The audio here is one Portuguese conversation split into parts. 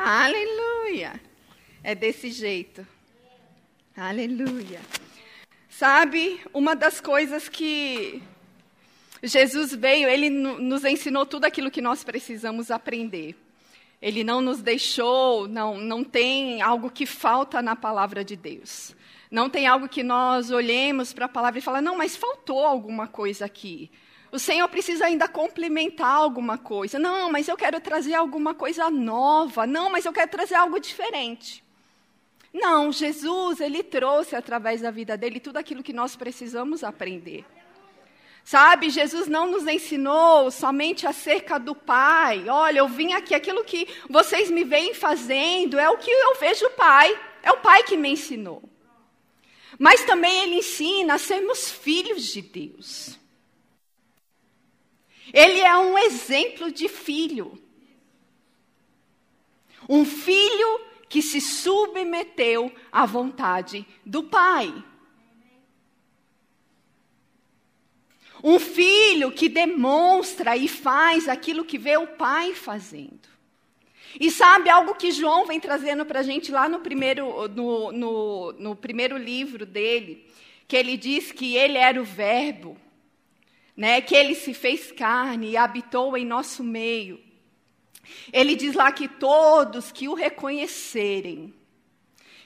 Aleluia. É desse jeito. Aleluia. Sabe, uma das coisas que Jesus veio, ele nos ensinou tudo aquilo que nós precisamos aprender. Ele não nos deixou, não, não tem algo que falta na palavra de Deus. Não tem algo que nós olhemos para a palavra e falamos, não, mas faltou alguma coisa aqui. O Senhor precisa ainda complementar alguma coisa. Não, mas eu quero trazer alguma coisa nova. Não, mas eu quero trazer algo diferente. Não, Jesus, ele trouxe através da vida dele tudo aquilo que nós precisamos aprender. Sabe, Jesus não nos ensinou somente acerca do Pai. Olha, eu vim aqui, aquilo que vocês me veem fazendo é o que eu vejo o Pai. É o Pai que me ensinou. Mas também ele ensina a sermos filhos de Deus. Ele é um exemplo de filho. Um filho que se submeteu à vontade do Pai. Um filho que demonstra e faz aquilo que vê o pai fazendo. E sabe algo que João vem trazendo para a gente lá no primeiro, no, no, no primeiro livro dele, que ele diz que ele era o Verbo, né, que ele se fez carne e habitou em nosso meio. Ele diz lá que todos que o reconhecerem,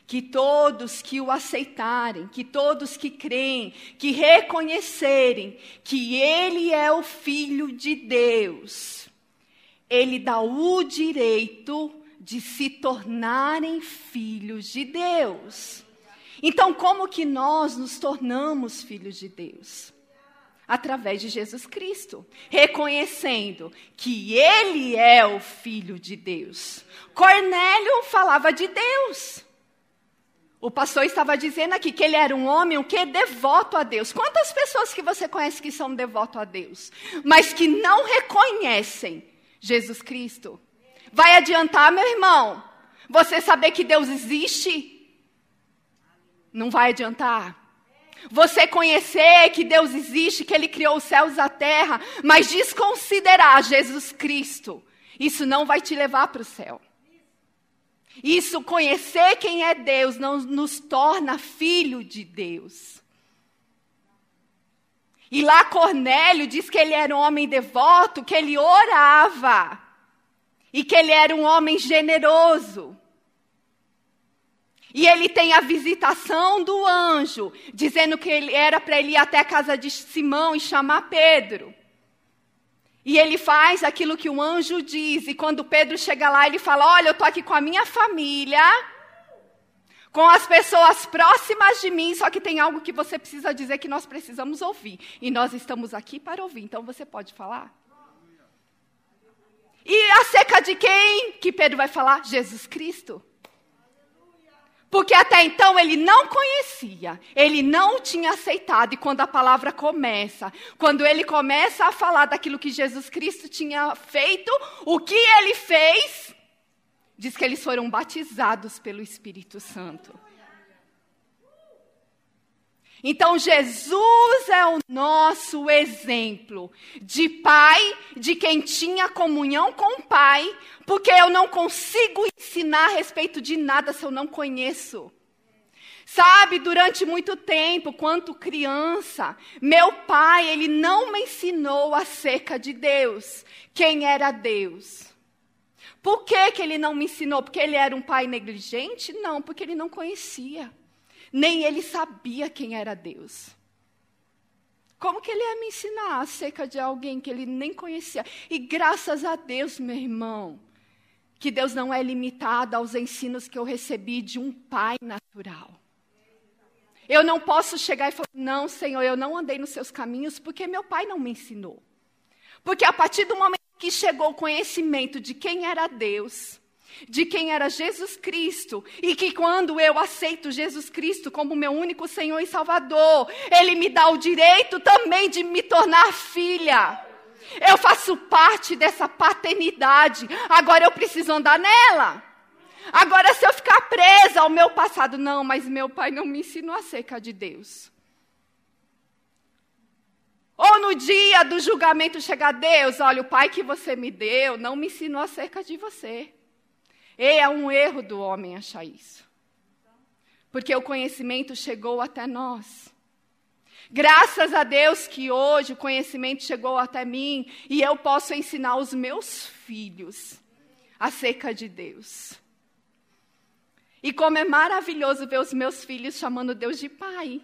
que todos que o aceitarem, que todos que creem, que reconhecerem que Ele é o Filho de Deus, Ele dá o direito de se tornarem filhos de Deus. Então, como que nós nos tornamos filhos de Deus? Através de Jesus Cristo, reconhecendo que Ele é o Filho de Deus. Cornélio falava de Deus. O pastor estava dizendo aqui que ele era um homem o que devoto a Deus. Quantas pessoas que você conhece que são devoto a Deus, mas que não reconhecem Jesus Cristo? Vai adiantar, meu irmão? Você saber que Deus existe? Não vai adiantar. Você conhecer que Deus existe, que Ele criou os céus e a terra, mas desconsiderar Jesus Cristo, isso não vai te levar para o céu. Isso, conhecer quem é Deus, não nos torna filho de Deus. E lá Cornélio diz que ele era um homem devoto, que ele orava. E que ele era um homem generoso. E ele tem a visitação do anjo, dizendo que ele era para ele ir até a casa de Simão e chamar Pedro. E ele faz aquilo que o anjo diz. E quando Pedro chega lá, ele fala: Olha, eu estou aqui com a minha família, com as pessoas próximas de mim, só que tem algo que você precisa dizer que nós precisamos ouvir. E nós estamos aqui para ouvir. Então você pode falar? E acerca de quem que Pedro vai falar? Jesus Cristo. Porque até então ele não conhecia, ele não tinha aceitado. E quando a palavra começa, quando ele começa a falar daquilo que Jesus Cristo tinha feito, o que ele fez, diz que eles foram batizados pelo Espírito Santo. Então, Jesus é o nosso exemplo de pai, de quem tinha comunhão com o pai, porque eu não consigo ensinar a respeito de nada se eu não conheço. Sabe, durante muito tempo, quanto criança, meu pai, ele não me ensinou acerca de Deus, quem era Deus. Por que, que ele não me ensinou? Porque ele era um pai negligente? Não, porque ele não conhecia nem ele sabia quem era Deus. Como que ele ia me ensinar acerca de alguém que ele nem conhecia? E graças a Deus, meu irmão, que Deus não é limitado aos ensinos que eu recebi de um pai natural. Eu não posso chegar e falar, não, Senhor, eu não andei nos seus caminhos porque meu pai não me ensinou. Porque a partir do momento que chegou o conhecimento de quem era Deus, de quem era Jesus Cristo e que quando eu aceito Jesus Cristo como meu único Senhor e Salvador, Ele me dá o direito também de me tornar filha. Eu faço parte dessa paternidade, agora eu preciso andar nela. Agora, se eu ficar presa ao meu passado, não, mas meu pai não me ensinou acerca de Deus. Ou no dia do julgamento chegar Deus, olha, o pai que você me deu não me ensinou acerca de você. E é um erro do homem achar isso. Porque o conhecimento chegou até nós. Graças a Deus que hoje o conhecimento chegou até mim e eu posso ensinar os meus filhos acerca de Deus. E como é maravilhoso ver os meus filhos chamando Deus de pai.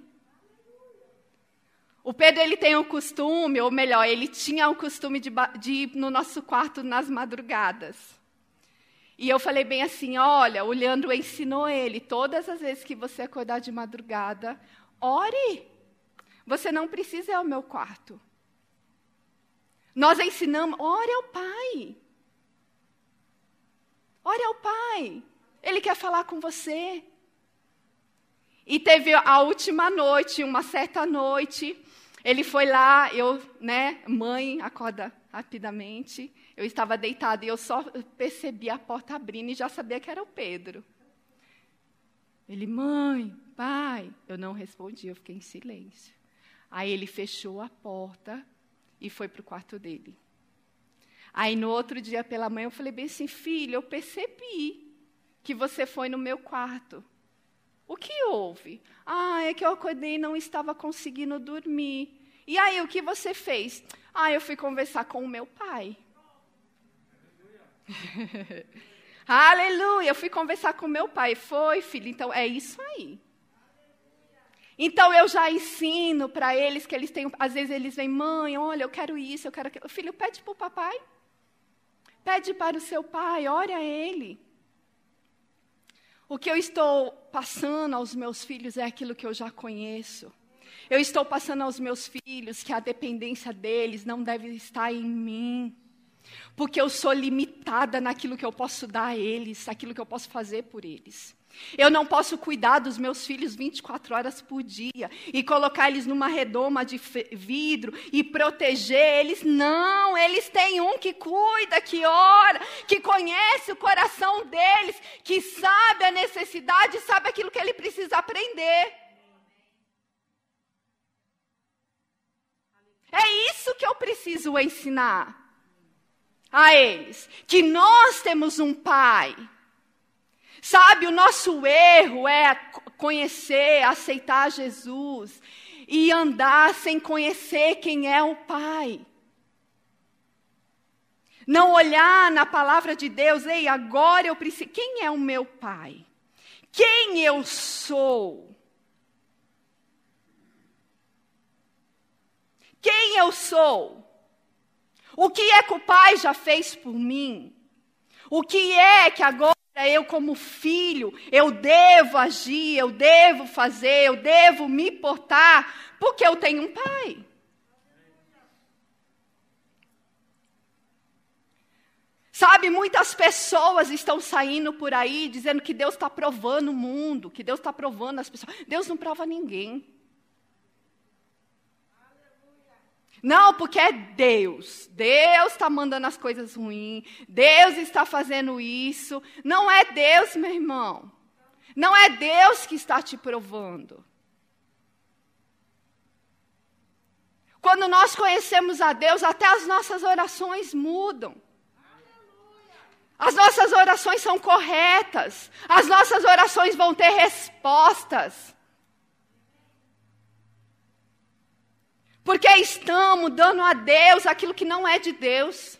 O Pedro ele tem o costume, ou melhor, ele tinha o costume de, de ir no nosso quarto nas madrugadas. E eu falei bem assim: olha, o Leandro ensinou ele, todas as vezes que você acordar de madrugada, ore. Você não precisa ir ao meu quarto. Nós ensinamos, ore ao Pai. Ore ao Pai. Ele quer falar com você. E teve a última noite, uma certa noite, ele foi lá, eu, né, mãe, acorda rapidamente. Eu estava deitada e eu só percebi a porta abrindo e já sabia que era o Pedro. Ele, mãe, pai. Eu não respondi, eu fiquei em silêncio. Aí ele fechou a porta e foi para o quarto dele. Aí no outro dia pela manhã eu falei bem assim, filho, eu percebi que você foi no meu quarto. O que houve? Ah, é que eu acordei e não estava conseguindo dormir. E aí, o que você fez? Ah, eu fui conversar com o meu pai. Aleluia! Eu fui conversar com meu pai. Foi, filho. Então, é isso aí. Então, eu já ensino para eles que eles têm. Às vezes, eles vêm, mãe, olha, eu quero isso, eu quero aquilo. Filho, pede para o papai. Pede para o seu pai, ore a ele. O que eu estou passando aos meus filhos é aquilo que eu já conheço. Eu estou passando aos meus filhos que a dependência deles não deve estar em mim. Porque eu sou limitada naquilo que eu posso dar a eles, aquilo que eu posso fazer por eles. Eu não posso cuidar dos meus filhos 24 horas por dia e colocar eles numa redoma de vidro e proteger eles. Não, eles têm um que cuida, que ora, que conhece o coração deles, que sabe a necessidade, sabe aquilo que ele precisa aprender. É isso que eu preciso ensinar a eles, que nós temos um pai Sabe, o nosso erro é conhecer, aceitar Jesus e andar sem conhecer quem é o Pai. Não olhar na palavra de Deus, ei, agora eu preciso. Quem é o meu Pai? Quem eu sou? Quem eu sou? O que é que o Pai já fez por mim? O que é que agora eu, como filho, eu devo agir, eu devo fazer, eu devo me portar, porque eu tenho um pai. Sabe, muitas pessoas estão saindo por aí dizendo que Deus está provando o mundo, que Deus está provando as pessoas. Deus não prova ninguém. Não, porque é Deus. Deus está mandando as coisas ruins. Deus está fazendo isso. Não é Deus, meu irmão. Não é Deus que está te provando. Quando nós conhecemos a Deus, até as nossas orações mudam. As nossas orações são corretas. As nossas orações vão ter respostas. Porque estamos dando a Deus aquilo que não é de Deus.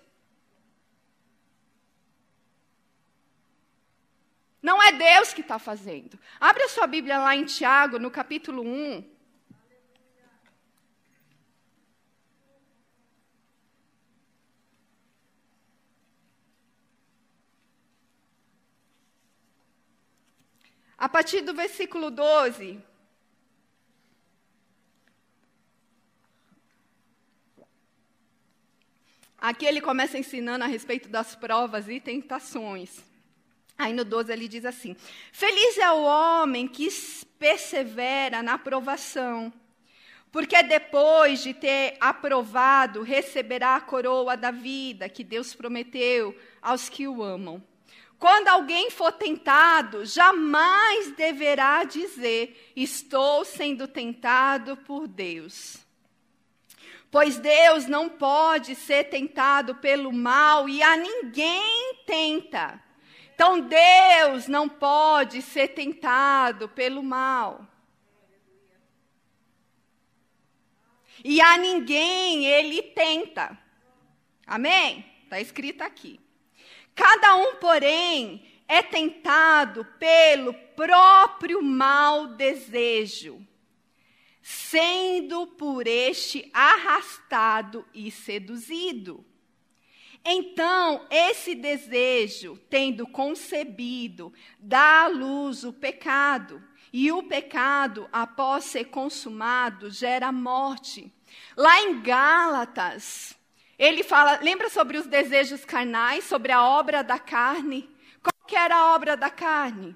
Não é Deus que está fazendo. Abre a sua Bíblia lá em Tiago, no capítulo 1. A partir do versículo 12. Aqui ele começa ensinando a respeito das provas e tentações. Aí no 12 ele diz assim: Feliz é o homem que persevera na aprovação, porque depois de ter aprovado, receberá a coroa da vida que Deus prometeu aos que o amam. Quando alguém for tentado, jamais deverá dizer: Estou sendo tentado por Deus. Pois Deus não pode ser tentado pelo mal e a ninguém tenta. Então Deus não pode ser tentado pelo mal. E a ninguém ele tenta. Amém? Está escrito aqui. Cada um, porém, é tentado pelo próprio mau desejo, sendo por este arrastado e seduzido. Então, esse desejo, tendo concebido, dá à luz o pecado. E o pecado, após ser consumado, gera morte. Lá em Gálatas, ele fala, lembra sobre os desejos carnais, sobre a obra da carne? Qual que era a obra da carne?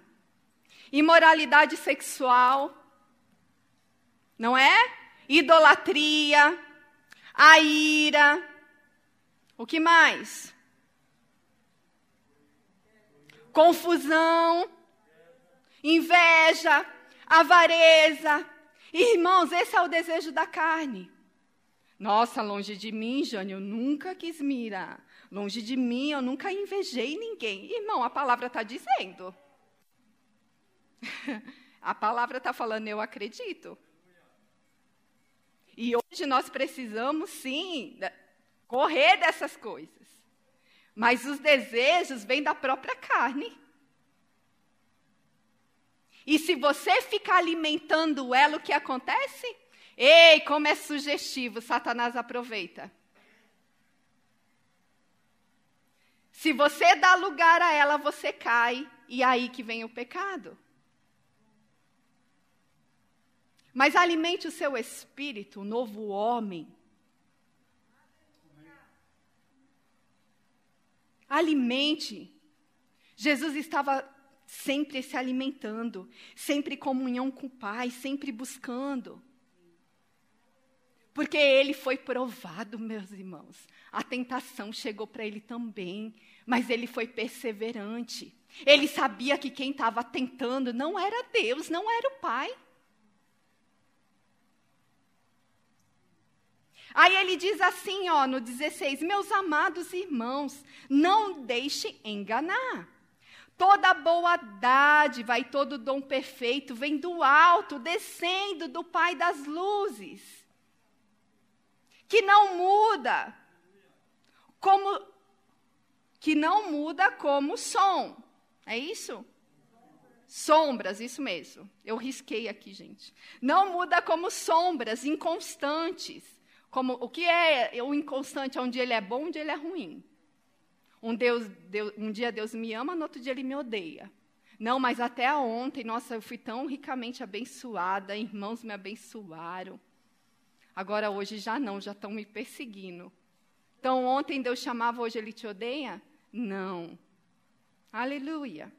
Imoralidade sexual, não é? Idolatria, a ira, o que mais? Confusão, inveja, avareza. Irmãos, esse é o desejo da carne. Nossa, longe de mim, Jane, eu nunca quis mirar. Longe de mim, eu nunca invejei ninguém. Irmão, a palavra está dizendo. a palavra está falando, eu acredito. E hoje nós precisamos, sim, correr dessas coisas. Mas os desejos vêm da própria carne. E se você ficar alimentando ela, o que acontece? Ei, como é sugestivo, Satanás aproveita. Se você dá lugar a ela, você cai, e é aí que vem o pecado. Mas alimente o seu espírito, o novo homem, Alimente. Jesus estava sempre se alimentando, sempre em comunhão com o Pai, sempre buscando. Porque ele foi provado, meus irmãos. A tentação chegou para ele também, mas ele foi perseverante. Ele sabia que quem estava tentando não era Deus, não era o Pai. Aí ele diz assim, ó, no 16: Meus amados irmãos, não deixem enganar. Toda boa dádiva e todo dom perfeito vem do alto, descendo do Pai das luzes, que não muda, como que não muda como som. É isso? Sombras, isso mesmo. Eu risquei aqui, gente. Não muda como sombras inconstantes como, o que é o inconstante? É um dia ele é bom, dia ele é ruim. Um, Deus, Deus, um dia Deus me ama, no outro dia ele me odeia. Não, mas até ontem, nossa, eu fui tão ricamente abençoada, irmãos me abençoaram. Agora hoje já não, já estão me perseguindo. Então ontem Deus chamava, hoje ele te odeia? Não. Aleluia.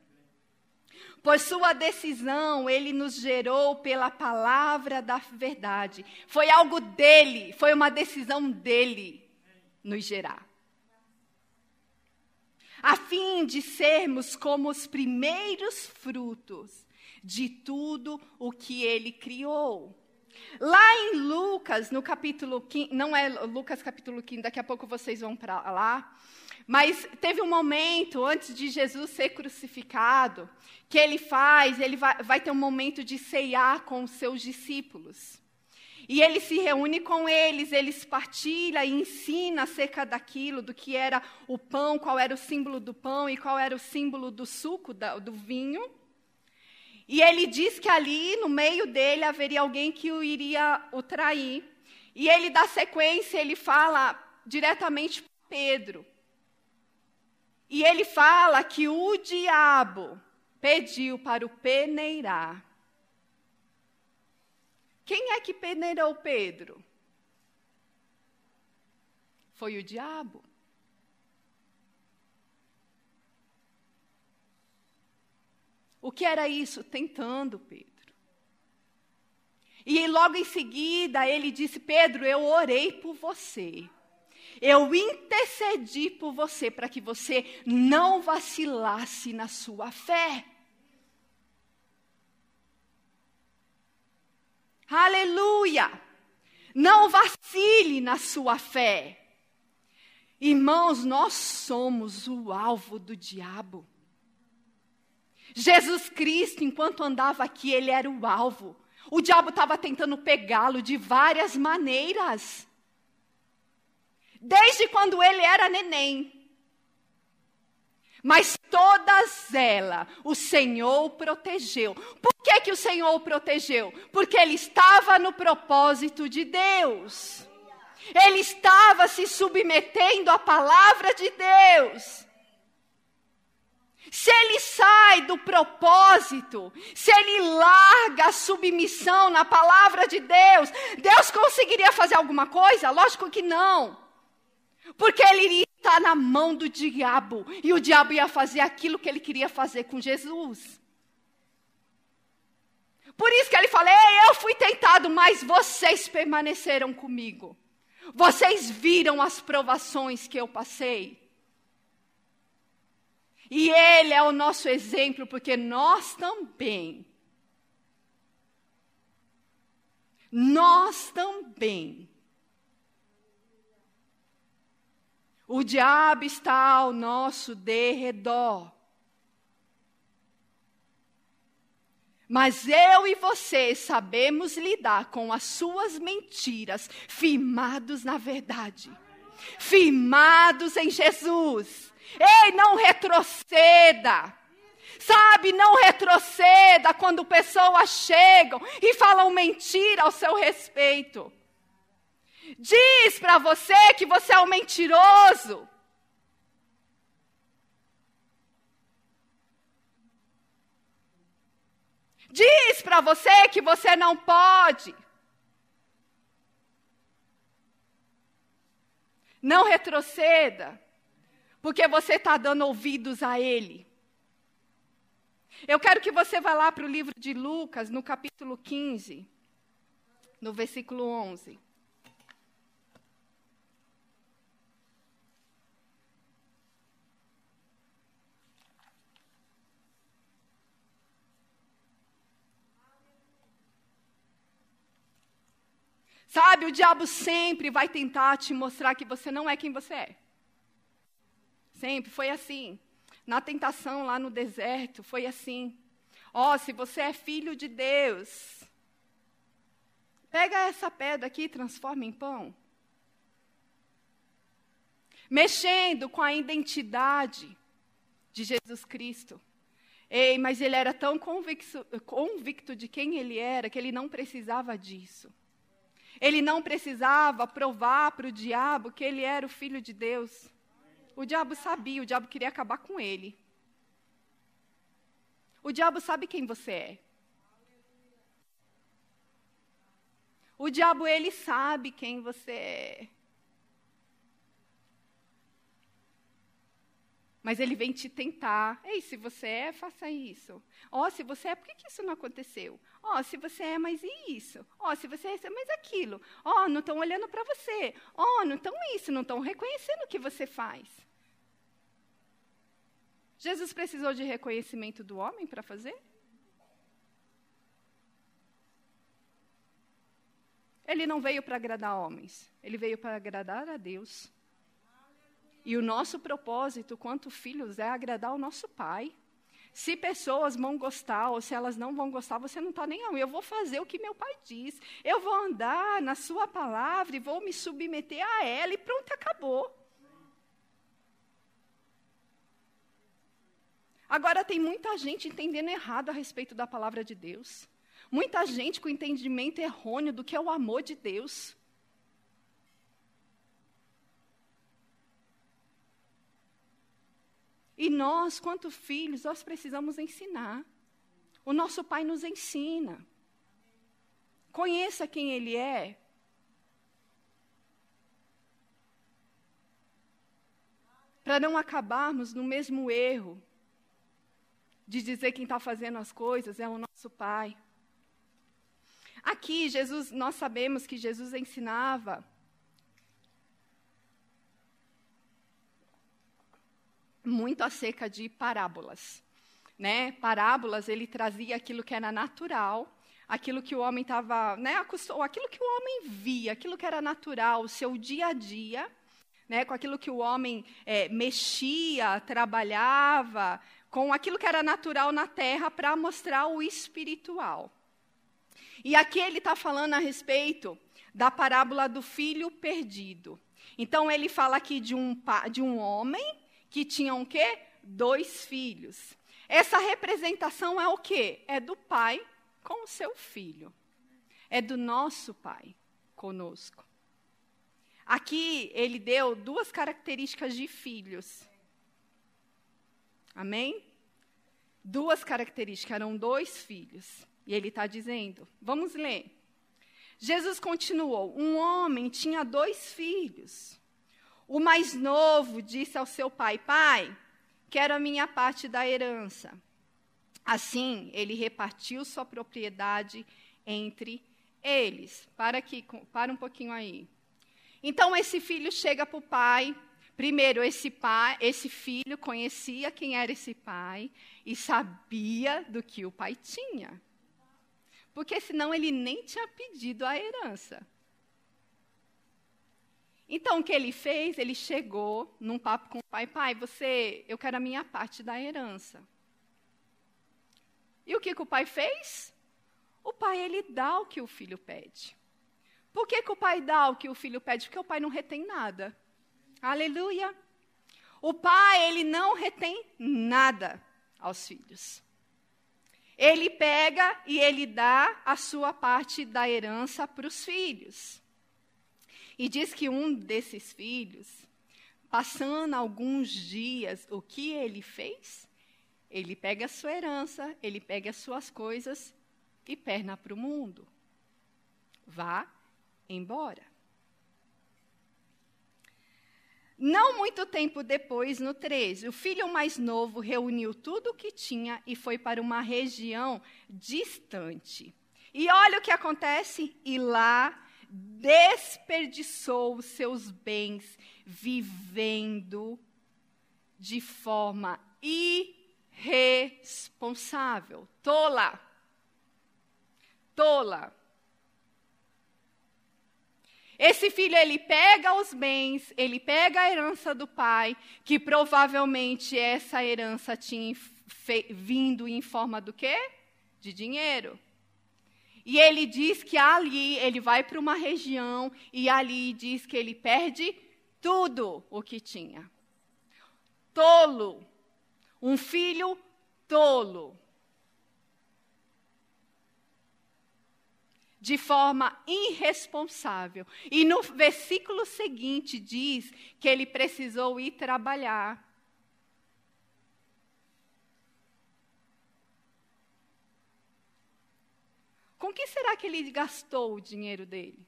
Por sua decisão, ele nos gerou pela palavra da verdade. Foi algo dele, foi uma decisão dele nos gerar. A fim de sermos como os primeiros frutos de tudo o que ele criou. Lá em Lucas, no capítulo 15, não é Lucas capítulo 15, daqui a pouco vocês vão para lá. Mas teve um momento antes de Jesus ser crucificado, que ele faz, ele vai, vai ter um momento de ceiar com os seus discípulos. E ele se reúne com eles, eles partilha e ensina acerca daquilo, do que era o pão, qual era o símbolo do pão e qual era o símbolo do suco, do vinho. E ele diz que ali, no meio dele, haveria alguém que o iria o trair. E ele dá sequência, ele fala diretamente para Pedro. E ele fala que o diabo pediu para o peneirar. Quem é que peneirou Pedro? Foi o diabo. O que era isso? Tentando Pedro. E logo em seguida ele disse: Pedro, eu orei por você. Eu intercedi por você para que você não vacilasse na sua fé. Aleluia! Não vacile na sua fé. Irmãos, nós somos o alvo do diabo. Jesus Cristo, enquanto andava aqui, ele era o alvo. O diabo estava tentando pegá-lo de várias maneiras. Desde quando ele era neném. Mas todas elas o Senhor protegeu. Por que, que o Senhor o protegeu? Porque ele estava no propósito de Deus. Ele estava se submetendo à palavra de Deus. Se ele sai do propósito, se ele larga a submissão na palavra de Deus, Deus conseguiria fazer alguma coisa? Lógico que não. Porque ele iria estar na mão do diabo. E o diabo ia fazer aquilo que ele queria fazer com Jesus. Por isso que ele fala: eu fui tentado, mas vocês permaneceram comigo. Vocês viram as provações que eu passei. E Ele é o nosso exemplo, porque nós também, nós também, o diabo está ao nosso derredor. Mas eu e você sabemos lidar com as suas mentiras, firmados na verdade, firmados em Jesus. Ei, não retroceda. Sabe, não retroceda quando pessoas chegam e falam mentira ao seu respeito. Diz para você que você é um mentiroso. Diz para você que você não pode. Não retroceda porque você está dando ouvidos a ele. Eu quero que você vá lá para o livro de Lucas, no capítulo 15, no versículo 11. Sabe, o diabo sempre vai tentar te mostrar que você não é quem você é. Sempre foi assim. Na tentação lá no deserto, foi assim. Ó, oh, se você é filho de Deus, pega essa pedra aqui e transforma em pão. Mexendo com a identidade de Jesus Cristo. Ei, mas ele era tão convicto, convicto de quem ele era que ele não precisava disso. Ele não precisava provar para o diabo que ele era o filho de Deus. O diabo sabia, o diabo queria acabar com ele. O diabo sabe quem você é. O diabo, ele sabe quem você é. Mas ele vem te tentar. Ei, se você é, faça isso. Ó, oh, se você é, por que, que isso não aconteceu? Ó, oh, se você é, mas e isso? Ó, oh, se você é, mas aquilo. Ó, não estão olhando para você. Ó, não estão isso, não estão reconhecendo o que você faz. Jesus precisou de reconhecimento do homem para fazer? Ele não veio para agradar homens, ele veio para agradar a Deus. E o nosso propósito, quanto filhos, é agradar o nosso Pai. Se pessoas vão gostar ou se elas não vão gostar, você não está nem aí. Eu vou fazer o que meu pai diz. Eu vou andar na sua palavra e vou me submeter a ela e pronto, acabou. Agora, tem muita gente entendendo errado a respeito da palavra de Deus. Muita gente com entendimento errôneo do que é o amor de Deus. E nós, quanto filhos, nós precisamos ensinar. O nosso Pai nos ensina. Conheça quem Ele é. Para não acabarmos no mesmo erro de dizer quem está fazendo as coisas é o nosso Pai. Aqui, Jesus, nós sabemos que Jesus ensinava muito acerca de parábolas. Né? Parábolas, ele trazia aquilo que era natural, aquilo que o homem estava, né, aquilo que o homem via, aquilo que era natural, o seu dia a dia, né, com aquilo que o homem é, mexia, trabalhava, com aquilo que era natural na terra para mostrar o espiritual. E aqui ele está falando a respeito da parábola do filho perdido. Então ele fala aqui de um, de um homem que tinha um quê? Dois filhos. Essa representação é o quê? É do pai com o seu filho. É do nosso pai conosco. Aqui ele deu duas características de filhos. Amém? Duas características, eram dois filhos. E ele está dizendo, vamos ler. Jesus continuou: Um homem tinha dois filhos. O mais novo disse ao seu pai: Pai, quero a minha parte da herança. Assim, ele repartiu sua propriedade entre eles. Para aqui, para um pouquinho aí. Então esse filho chega para o pai. Primeiro, esse pai, esse filho conhecia quem era esse pai e sabia do que o pai tinha. Porque senão ele nem tinha pedido a herança. Então o que ele fez? Ele chegou num papo com o pai, pai, você, eu quero a minha parte da herança. E o que, que o pai fez? O pai ele dá o que o filho pede. Por que, que o pai dá o que o filho pede? Porque o pai não retém nada. Aleluia. O pai, ele não retém nada aos filhos. Ele pega e ele dá a sua parte da herança para os filhos. E diz que um desses filhos, passando alguns dias, o que ele fez? Ele pega a sua herança, ele pega as suas coisas e perna para o mundo. Vá embora. Não muito tempo depois, no 13, o filho mais novo reuniu tudo o que tinha e foi para uma região distante. E olha o que acontece, e lá desperdiçou os seus bens vivendo de forma irresponsável. Tola. Tola. Esse filho, ele pega os bens, ele pega a herança do pai, que provavelmente essa herança tinha vindo em forma do quê? De dinheiro. E ele diz que ali ele vai para uma região e ali diz que ele perde tudo o que tinha. Tolo. Um filho tolo. de forma irresponsável. E no versículo seguinte diz que ele precisou ir trabalhar. Com que será que ele gastou o dinheiro dele?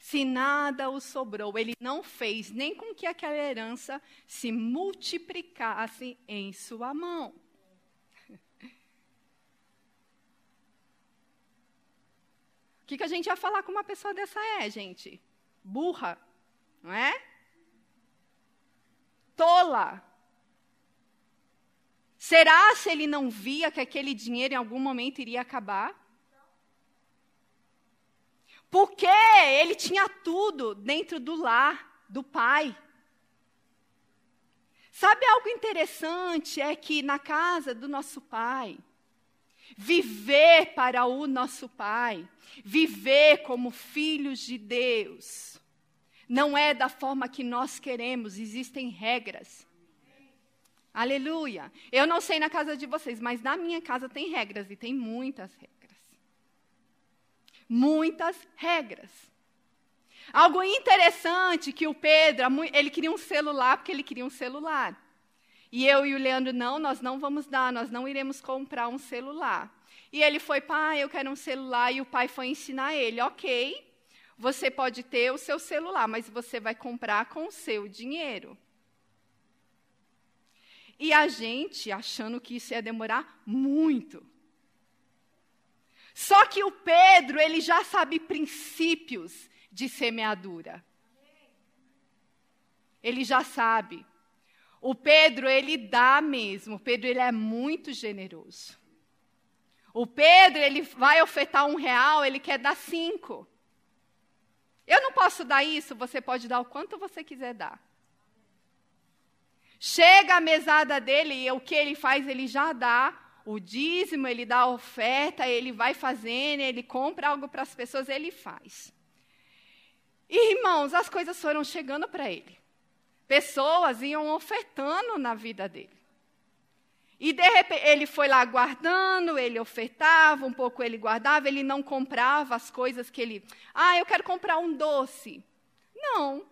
Se nada o sobrou, ele não fez nem com que aquela herança se multiplicasse em sua mão. que, que a gente ia falar com uma pessoa dessa é, gente? Burra, não é? Tola. Será se ele não via que aquele dinheiro em algum momento iria acabar? Porque ele tinha tudo dentro do lar do pai. Sabe algo interessante? É que na casa do nosso pai, viver para o nosso Pai, viver como filhos de Deus, não é da forma que nós queremos, existem regras. Aleluia. Eu não sei na casa de vocês, mas na minha casa tem regras e tem muitas regras. Muitas regras. Algo interessante que o Pedro, ele queria um celular porque ele queria um celular. E eu e o Leandro, não, nós não vamos dar, nós não iremos comprar um celular. E ele foi, pai, eu quero um celular, e o pai foi ensinar ele, ok, você pode ter o seu celular, mas você vai comprar com o seu dinheiro. E a gente achando que isso ia demorar muito. Só que o Pedro, ele já sabe princípios de semeadura. Ele já sabe. O Pedro, ele dá mesmo. O Pedro, ele é muito generoso. O Pedro, ele vai ofertar um real, ele quer dar cinco. Eu não posso dar isso, você pode dar o quanto você quiser dar. Chega a mesada dele e o que ele faz? Ele já dá o dízimo, ele dá a oferta, ele vai fazendo, ele compra algo para as pessoas, ele faz. E, irmãos, as coisas foram chegando para ele. Pessoas iam ofertando na vida dele. E de repente ele foi lá guardando, ele ofertava, um pouco ele guardava, ele não comprava as coisas que ele. Ah, eu quero comprar um doce. Não.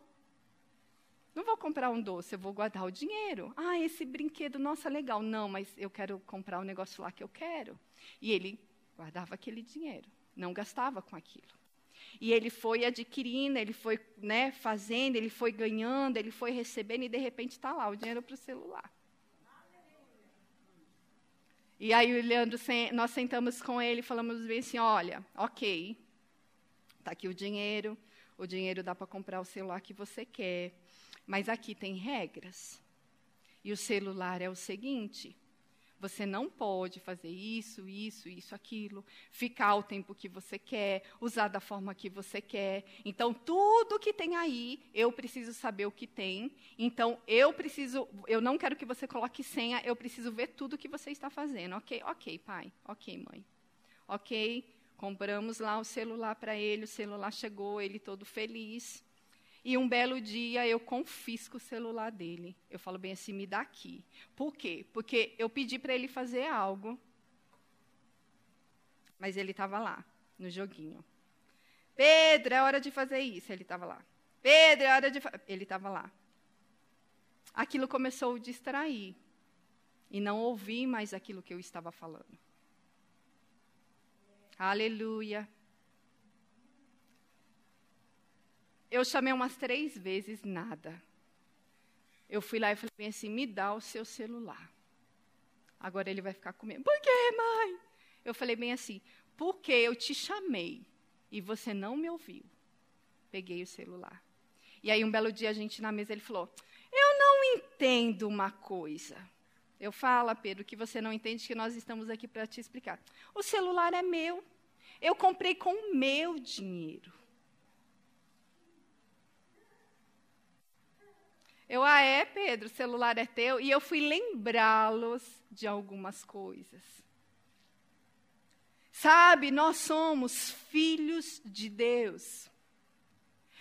Não vou comprar um doce, eu vou guardar o dinheiro. Ah, esse brinquedo, nossa, legal. Não, mas eu quero comprar o um negócio lá que eu quero. E ele guardava aquele dinheiro, não gastava com aquilo. E ele foi adquirindo, ele foi né, fazendo, ele foi ganhando, ele foi recebendo, e de repente está lá o dinheiro para o celular. E aí o Leandro, nós sentamos com ele e falamos bem assim, olha, ok, está aqui o dinheiro, o dinheiro dá para comprar o celular que você quer. Mas aqui tem regras. E o celular é o seguinte: você não pode fazer isso, isso, isso, aquilo, ficar o tempo que você quer, usar da forma que você quer. Então, tudo que tem aí, eu preciso saber o que tem. Então, eu preciso, eu não quero que você coloque senha, eu preciso ver tudo que você está fazendo. Ok, ok, pai. Ok, mãe. Ok, compramos lá o celular para ele, o celular chegou, ele todo feliz. E um belo dia eu confisco o celular dele. Eu falo bem assim, me dá aqui. Por quê? Porque eu pedi para ele fazer algo, mas ele estava lá, no joguinho. Pedro, é hora de fazer isso. Ele estava lá. Pedro, é hora de. Ele estava lá. Aquilo começou a distrair. E não ouvi mais aquilo que eu estava falando. Aleluia. Eu chamei umas três vezes, nada. Eu fui lá e falei assim: me dá o seu celular. Agora ele vai ficar comigo. Por quê, mãe? Eu falei bem assim: porque eu te chamei e você não me ouviu. Peguei o celular. E aí, um belo dia, a gente na mesa, ele falou: Eu não entendo uma coisa. Eu falo, Pedro, que você não entende, que nós estamos aqui para te explicar. O celular é meu. Eu comprei com o meu dinheiro. Eu, ah, é, Pedro, o celular é teu. E eu fui lembrá-los de algumas coisas. Sabe, nós somos filhos de Deus.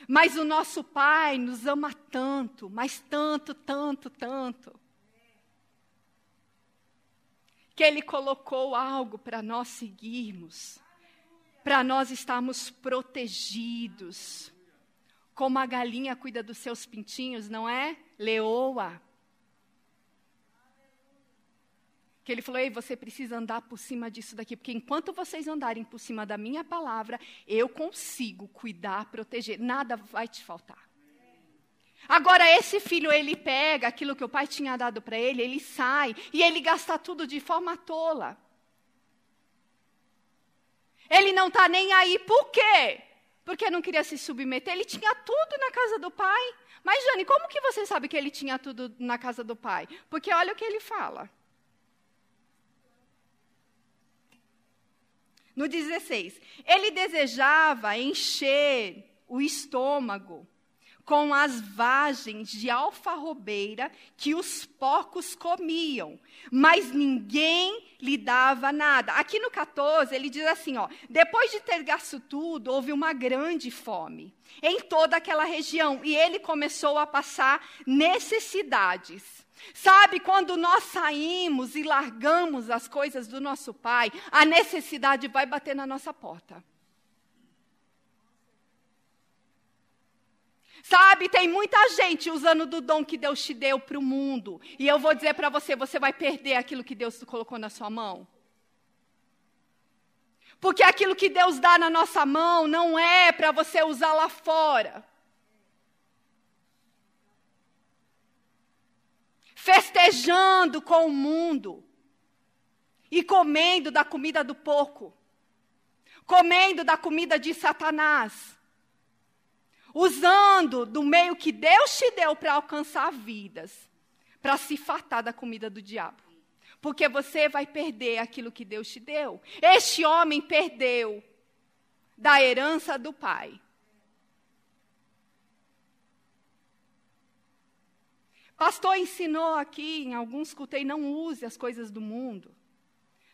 Mas o nosso Pai nos ama tanto, mas tanto, tanto, tanto. Que Ele colocou algo para nós seguirmos, para nós estarmos protegidos como a galinha cuida dos seus pintinhos, não é? Leoa. Que ele falou: Ei, você precisa andar por cima disso daqui, porque enquanto vocês andarem por cima da minha palavra, eu consigo cuidar, proteger, nada vai te faltar. Agora, esse filho, ele pega aquilo que o pai tinha dado para ele, ele sai e ele gasta tudo de forma tola. Ele não está nem aí, por quê? Porque não queria se submeter. Ele tinha tudo na casa do pai. Mas, Jane, como que você sabe que ele tinha tudo na casa do pai? Porque olha o que ele fala. No 16, ele desejava encher o estômago com as vagens de alfarrobeira que os porcos comiam, mas ninguém lhe dava nada. Aqui no 14, ele diz assim, ó, depois de ter gasto tudo, houve uma grande fome em toda aquela região e ele começou a passar necessidades. Sabe, quando nós saímos e largamos as coisas do nosso pai, a necessidade vai bater na nossa porta. Sabe, tem muita gente usando do dom que Deus te deu para o mundo. E eu vou dizer para você: você vai perder aquilo que Deus colocou na sua mão. Porque aquilo que Deus dá na nossa mão não é para você usar lá fora. Festejando com o mundo. E comendo da comida do porco. Comendo da comida de Satanás usando do meio que Deus te deu para alcançar vidas, para se fartar da comida do diabo. Porque você vai perder aquilo que Deus te deu. Este homem perdeu da herança do pai. Pastor ensinou aqui, em alguns cultei, não use as coisas do mundo.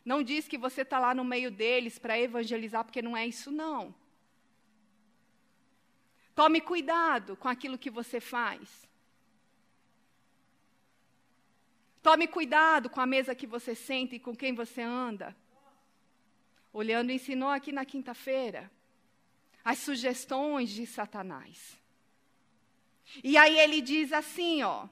Não diz que você está lá no meio deles para evangelizar, porque não é isso, não. Tome cuidado com aquilo que você faz. Tome cuidado com a mesa que você senta e com quem você anda. Olhando ensinou aqui na quinta-feira as sugestões de Satanás. E aí ele diz assim, ó: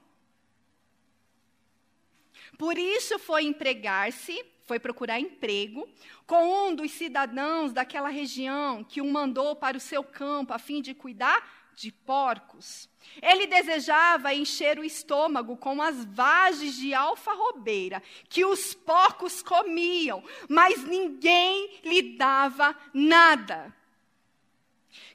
Por isso foi empregar-se foi procurar emprego com um dos cidadãos daquela região que o mandou para o seu campo a fim de cuidar de porcos. Ele desejava encher o estômago com as vagens de alfarrobeira que os porcos comiam, mas ninguém lhe dava nada.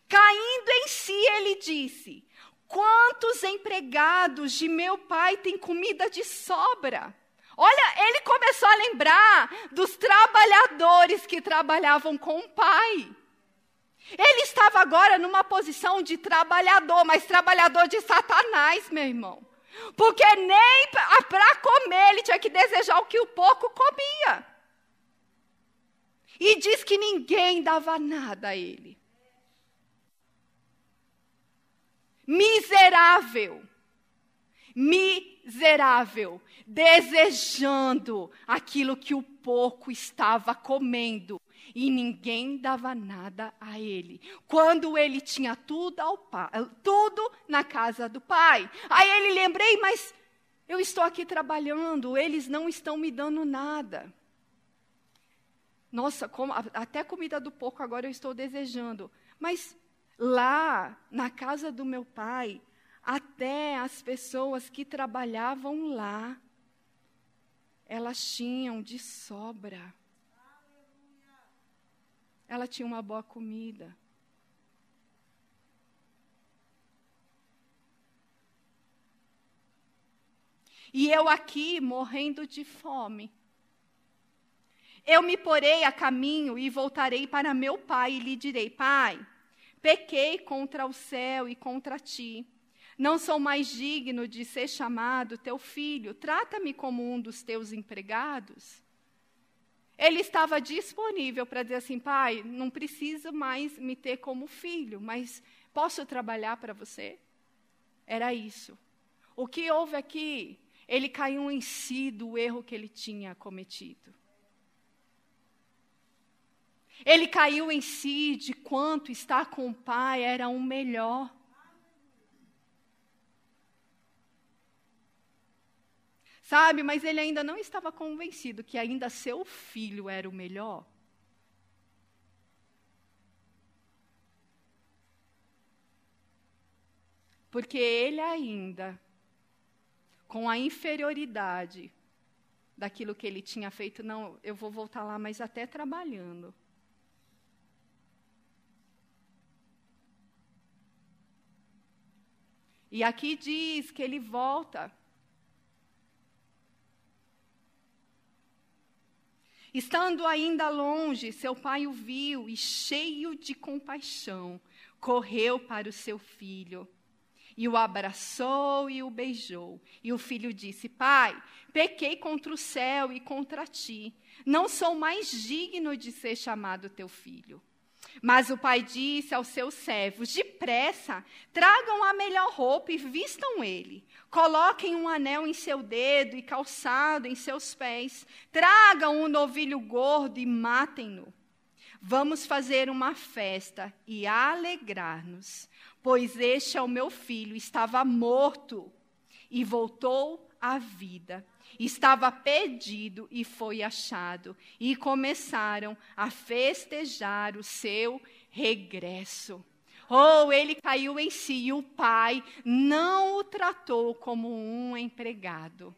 Caindo em si, ele disse: Quantos empregados de meu pai têm comida de sobra? Olha, ele começou a lembrar dos trabalhadores que trabalhavam com o pai. Ele estava agora numa posição de trabalhador, mas trabalhador de Satanás, meu irmão. Porque nem para comer ele tinha que desejar o que o pouco comia. E diz que ninguém dava nada a ele. Miserável. Miserável desejando aquilo que o porco estava comendo. E ninguém dava nada a ele. Quando ele tinha tudo, ao tudo na casa do pai. Aí ele lembrei, mas eu estou aqui trabalhando, eles não estão me dando nada. Nossa, como, até comida do porco agora eu estou desejando. Mas lá, na casa do meu pai, até as pessoas que trabalhavam lá elas tinham de sobra. Ela tinha uma boa comida. E eu aqui morrendo de fome. Eu me porei a caminho e voltarei para meu pai e lhe direi: Pai, pequei contra o céu e contra ti não sou mais digno de ser chamado teu filho, trata-me como um dos teus empregados. Ele estava disponível para dizer assim: pai, não precisa mais me ter como filho, mas posso trabalhar para você? Era isso. O que houve aqui? Ele caiu em si do erro que ele tinha cometido. Ele caiu em si de quanto estar com o pai era o melhor. Sabe, mas ele ainda não estava convencido que ainda seu filho era o melhor. Porque ele ainda, com a inferioridade daquilo que ele tinha feito, não, eu vou voltar lá, mas até trabalhando. E aqui diz que ele volta Estando ainda longe, seu pai o viu e, cheio de compaixão, correu para o seu filho. E o abraçou e o beijou. E o filho disse: Pai, pequei contra o céu e contra ti. Não sou mais digno de ser chamado teu filho. Mas o pai disse aos seus servos: Depressa, tragam a melhor roupa e vistam ele. Coloquem um anel em seu dedo e calçado em seus pés. Tragam um novilho gordo e matem-no. Vamos fazer uma festa e alegrar-nos, pois este é o meu filho, estava morto e voltou à vida. Estava perdido e foi achado. E começaram a festejar o seu regresso. Oh, ele caiu em si e o pai não o tratou como um empregado.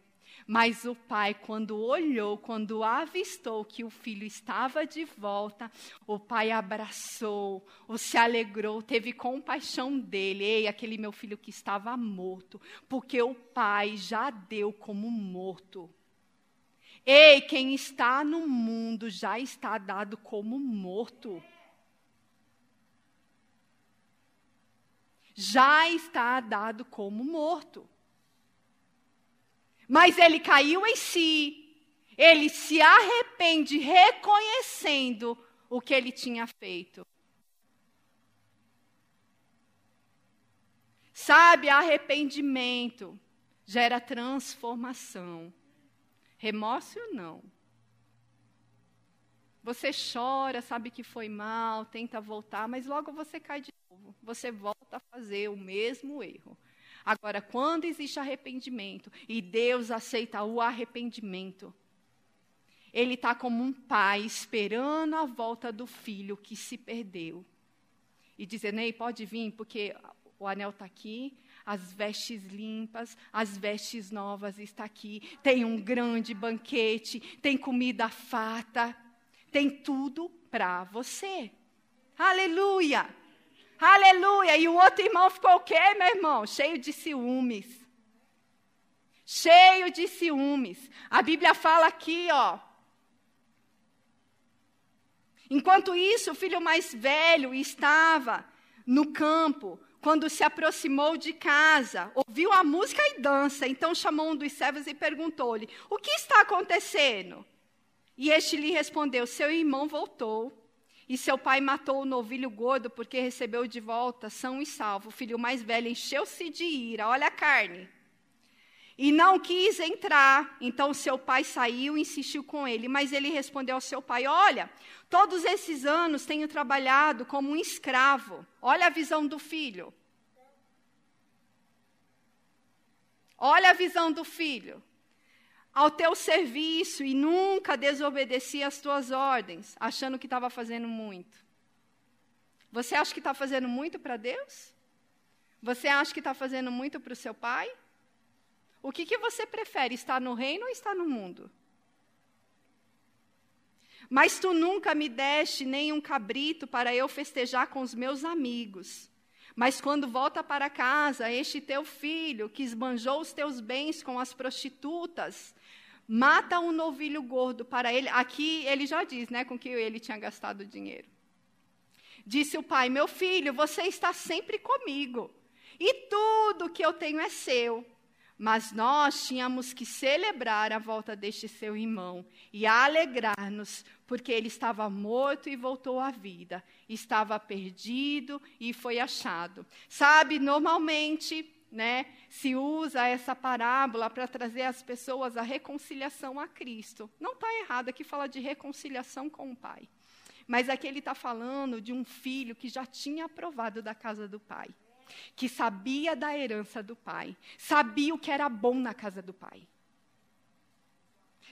Mas o pai, quando olhou, quando avistou que o filho estava de volta, o pai abraçou, o se alegrou, teve compaixão dele. Ei, aquele meu filho que estava morto, porque o pai já deu como morto. Ei, quem está no mundo já está dado como morto. já está dado como morto. Mas ele caiu em si. Ele se arrepende reconhecendo o que ele tinha feito. Sabe, arrependimento gera transformação. Remorso não. Você chora, sabe que foi mal, tenta voltar, mas logo você cai de novo. Você volta a fazer o mesmo erro. Agora, quando existe arrependimento e Deus aceita o arrependimento, Ele está como um pai esperando a volta do filho que se perdeu. E dizendo, ei, pode vir, porque o anel está aqui, as vestes limpas, as vestes novas está aqui, tem um grande banquete, tem comida farta tem tudo para você. Aleluia! Aleluia! E o outro irmão ficou o quê, meu irmão? Cheio de ciúmes. Cheio de ciúmes. A Bíblia fala aqui, ó. Enquanto isso, o filho mais velho estava no campo, quando se aproximou de casa, ouviu a música e dança, então chamou um dos servos e perguntou-lhe: O que está acontecendo? E este lhe respondeu: Seu irmão voltou. E seu pai matou o novilho gordo porque recebeu de volta são e salvo. O filho mais velho encheu-se de ira, olha a carne. E não quis entrar. Então seu pai saiu e insistiu com ele. Mas ele respondeu ao seu pai: Olha, todos esses anos tenho trabalhado como um escravo. Olha a visão do filho. Olha a visão do filho ao teu serviço e nunca desobedeci às tuas ordens, achando que estava fazendo muito. Você acha que está fazendo muito para Deus? Você acha que está fazendo muito para o seu pai? O que, que você prefere, estar no reino ou estar no mundo? Mas tu nunca me deste nem um cabrito para eu festejar com os meus amigos. Mas quando volta para casa, este teu filho, que esbanjou os teus bens com as prostitutas, mata um novilho gordo para ele. Aqui ele já diz, né, com que ele tinha gastado o dinheiro. Disse o pai: Meu filho, você está sempre comigo, e tudo que eu tenho é seu. Mas nós tínhamos que celebrar a volta deste seu irmão e alegrar-nos, porque ele estava morto e voltou à vida, estava perdido e foi achado. Sabe, normalmente né, se usa essa parábola para trazer as pessoas a reconciliação a Cristo. Não está errado aqui falar de reconciliação com o Pai. Mas aqui ele está falando de um filho que já tinha aprovado da casa do Pai. Que sabia da herança do Pai. Sabia o que era bom na casa do Pai.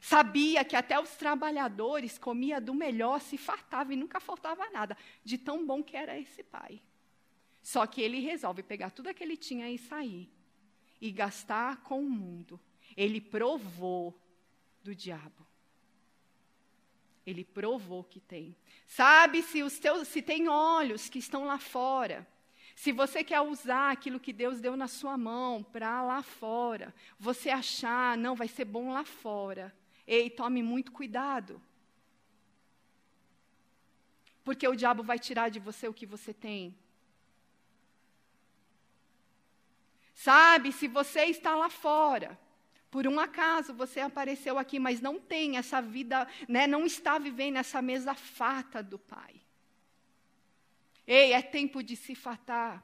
Sabia que até os trabalhadores comia do melhor, se fartava e nunca faltava nada, de tão bom que era esse pai. Só que ele resolve pegar tudo que ele tinha e sair e gastar com o mundo. Ele provou do diabo. Ele provou que tem. Sabe se os teus, se tem olhos que estão lá fora. Se você quer usar aquilo que Deus deu na sua mão para lá fora, você achar, não, vai ser bom lá fora. Ei, tome muito cuidado. Porque o diabo vai tirar de você o que você tem. Sabe, se você está lá fora, por um acaso você apareceu aqui, mas não tem essa vida, né, não está vivendo essa mesa farta do Pai. Ei, é tempo de se fatar.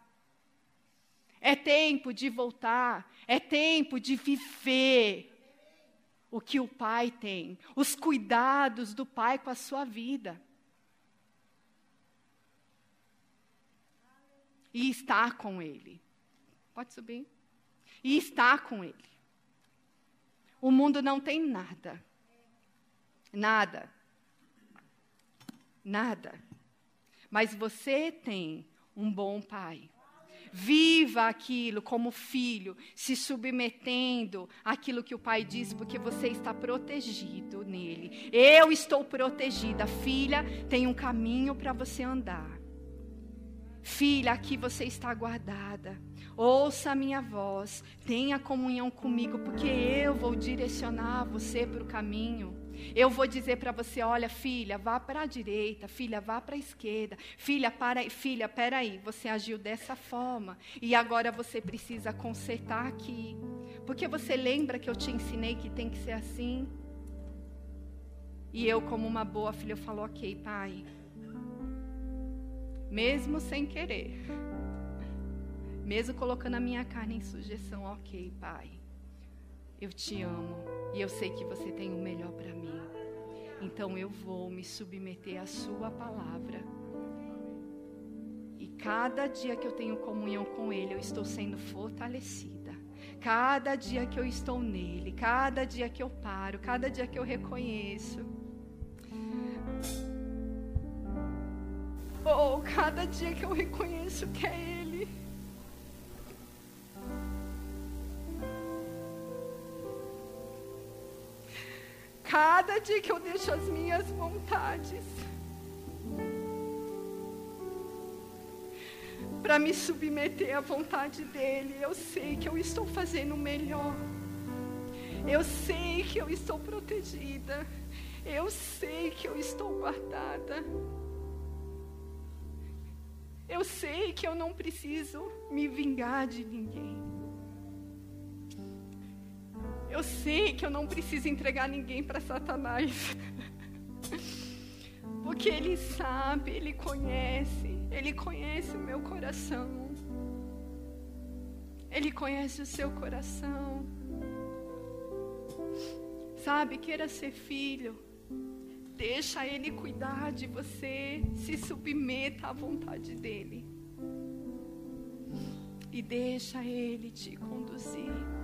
É tempo de voltar. É tempo de viver o que o Pai tem, os cuidados do Pai com a sua vida. E estar com Ele. Pode subir. E está com Ele. O mundo não tem nada. Nada. Nada. Mas você tem um bom pai. Viva aquilo como filho, se submetendo àquilo que o pai diz, porque você está protegido nele. Eu estou protegida. Filha, tem um caminho para você andar. Filha, aqui você está guardada. Ouça a minha voz, tenha comunhão comigo, porque eu vou direcionar você para o caminho. Eu vou dizer para você, olha, filha, vá para a direita, filha, vá para a esquerda. Filha, para, filha, peraí, você agiu dessa forma e agora você precisa consertar aqui. Porque você lembra que eu te ensinei que tem que ser assim? E eu, como uma boa filha, eu falo, ok, pai. Mesmo sem querer mesmo colocando a minha carne em sujeição, ok, Pai, eu te amo e eu sei que você tem o melhor para mim. Então eu vou me submeter à Sua palavra. E cada dia que eu tenho comunhão com Ele, eu estou sendo fortalecida. Cada dia que eu estou nele, cada dia que eu paro, cada dia que eu reconheço. Oh, cada dia que eu reconheço que é Ele. cada dia que eu deixo as minhas vontades para me submeter à vontade dEle, eu sei que eu estou fazendo o melhor. Eu sei que eu estou protegida. Eu sei que eu estou guardada. Eu sei que eu não preciso me vingar de ninguém. Eu sei que eu não preciso entregar ninguém para Satanás. Porque Ele sabe, Ele conhece, Ele conhece o meu coração. Ele conhece o seu coração. Sabe, queira ser filho. Deixa Ele cuidar de você. Se submeta à vontade dEle. E deixa Ele te conduzir.